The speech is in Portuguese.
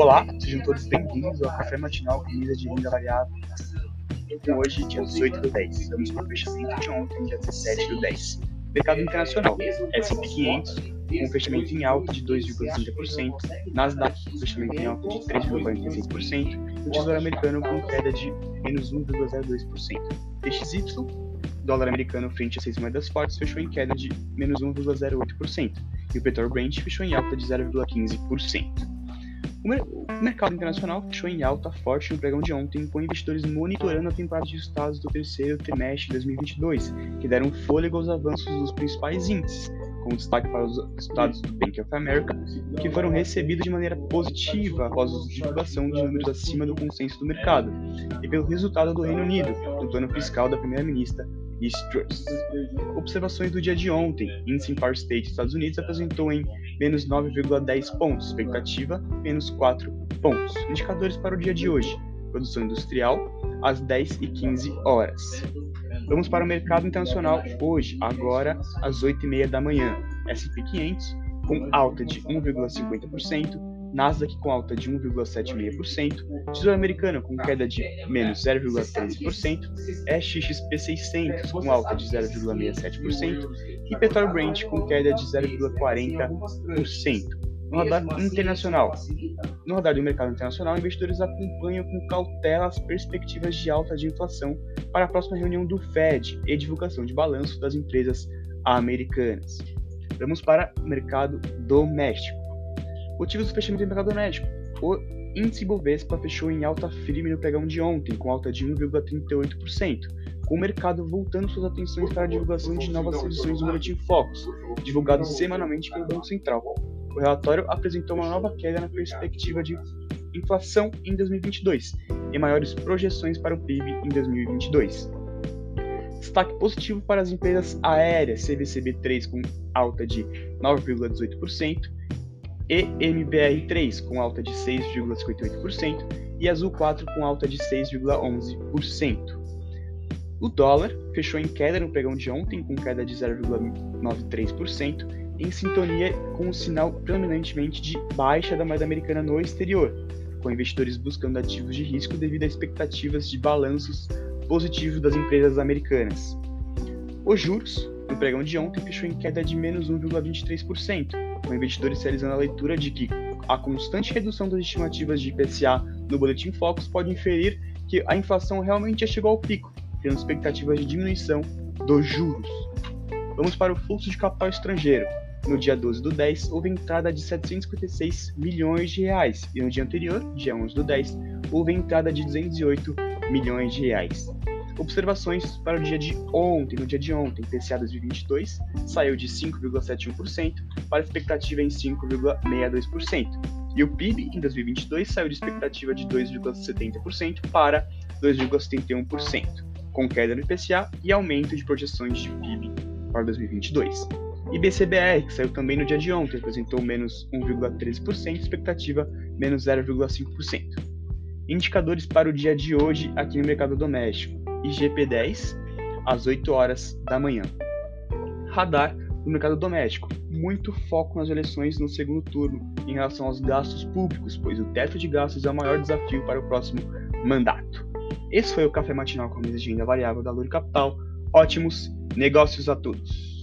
Olá, sejam todos bem-vindos ao Café Matinal com mesa de renda variável. Hoje, dia 18 do 10. Estamos para o fechamento de ontem, dia 17 do 10. Mercado internacional, S&P 500, com fechamento em alta de 2,30%, Nasdaq com fechamento em alta de 3,46%, e o Tesouro Americano com queda de menos 1,02%. DXY, dólar americano frente a seis moedas fortes, fechou em queda de menos 1,08%, e o petróleo fechou em alta de 0,15%. O, mercado internacional fechou em alta forte no pregão de ontem, com investidores monitorando a temporada de resultados do terceiro trimestre de 2022, que deram fôlego aos avanços dos principais índices, com destaque para os resultados do Bank of America, que foram recebidos de maneira positiva após a divulgação de números acima do consenso do mercado, e pelo resultado do Reino Unido, do plano fiscal da primeira-ministra Truss. Observações do dia de ontem, índice Empire State Estados Unidos apresentou em menos 9,10 pontos, expectativa menos 4 pontos. Indicadores para o dia de hoje, produção industrial às 10 e 15 horas. Vamos para o mercado internacional hoje, agora às 8h30 da manhã. S&P 500 com alta de 1,50%, Nasdaq com alta de 1,76%, Tesouro Americano com queda de menos 0,13%, SXP 600 com alta de 0,67% e Petróleo Brent com queda de 0,40%. No radar internacional. No radar do mercado internacional, investidores acompanham com cautela as perspectivas de alta de inflação para a próxima reunião do Fed e divulgação de balanço das empresas americanas. Vamos para o mercado doméstico. Motivos do fechamento do mercado doméstico. O índice Bovespa fechou em alta firme no pregão de ontem, com alta de 1,38%, com o mercado voltando suas atenções para a divulgação de novas edições do Boletim Focus, divulgados semanalmente pelo Banco Central. O relatório apresentou uma nova queda na perspectiva de inflação em 2022 e maiores projeções para o PIB em 2022. Destaque positivo para as empresas aéreas, CVCB3 com alta de 9,18%, EMBR3 com alta de 6,58% e Azul 4 com alta de 6,11%. O dólar fechou em queda no pregão de ontem, com queda de 0,93%, em sintonia com o sinal predominantemente de baixa da moeda americana no exterior, com investidores buscando ativos de risco devido a expectativas de balanços positivos das empresas americanas. Os juros no pregão de ontem fechou em queda de menos 1,23%, com investidores realizando a leitura de que a constante redução das estimativas de IPCA no Boletim Focus pode inferir que a inflação realmente já chegou ao pico, tendo expectativas de diminuição dos juros. Vamos para o fluxo de capital estrangeiro. No dia 12 do 10, houve entrada de 756 milhões de reais, e no dia anterior, dia 11 do 10, houve entrada de 208 milhões de reais. Observações para o dia de ontem. No dia de ontem, PCA 2022 saiu de 5,71% para expectativa em 5,62%. E o PIB em 2022 saiu de expectativa de 2,70% para 2,71%, com queda no IPCA e aumento de projeções de PIB para 2022. E BCBR, que saiu também no dia de ontem, apresentou menos 1,13%, expectativa menos 0,5%. Indicadores para o dia de hoje aqui no mercado doméstico. IGP-10 às 8 horas da manhã. Radar no mercado doméstico. Muito foco nas eleições no segundo turno em relação aos gastos públicos, pois o teto de gastos é o maior desafio para o próximo mandato. Esse foi o Café Matinal com a renda variável da Lura Capital. Ótimos negócios a todos!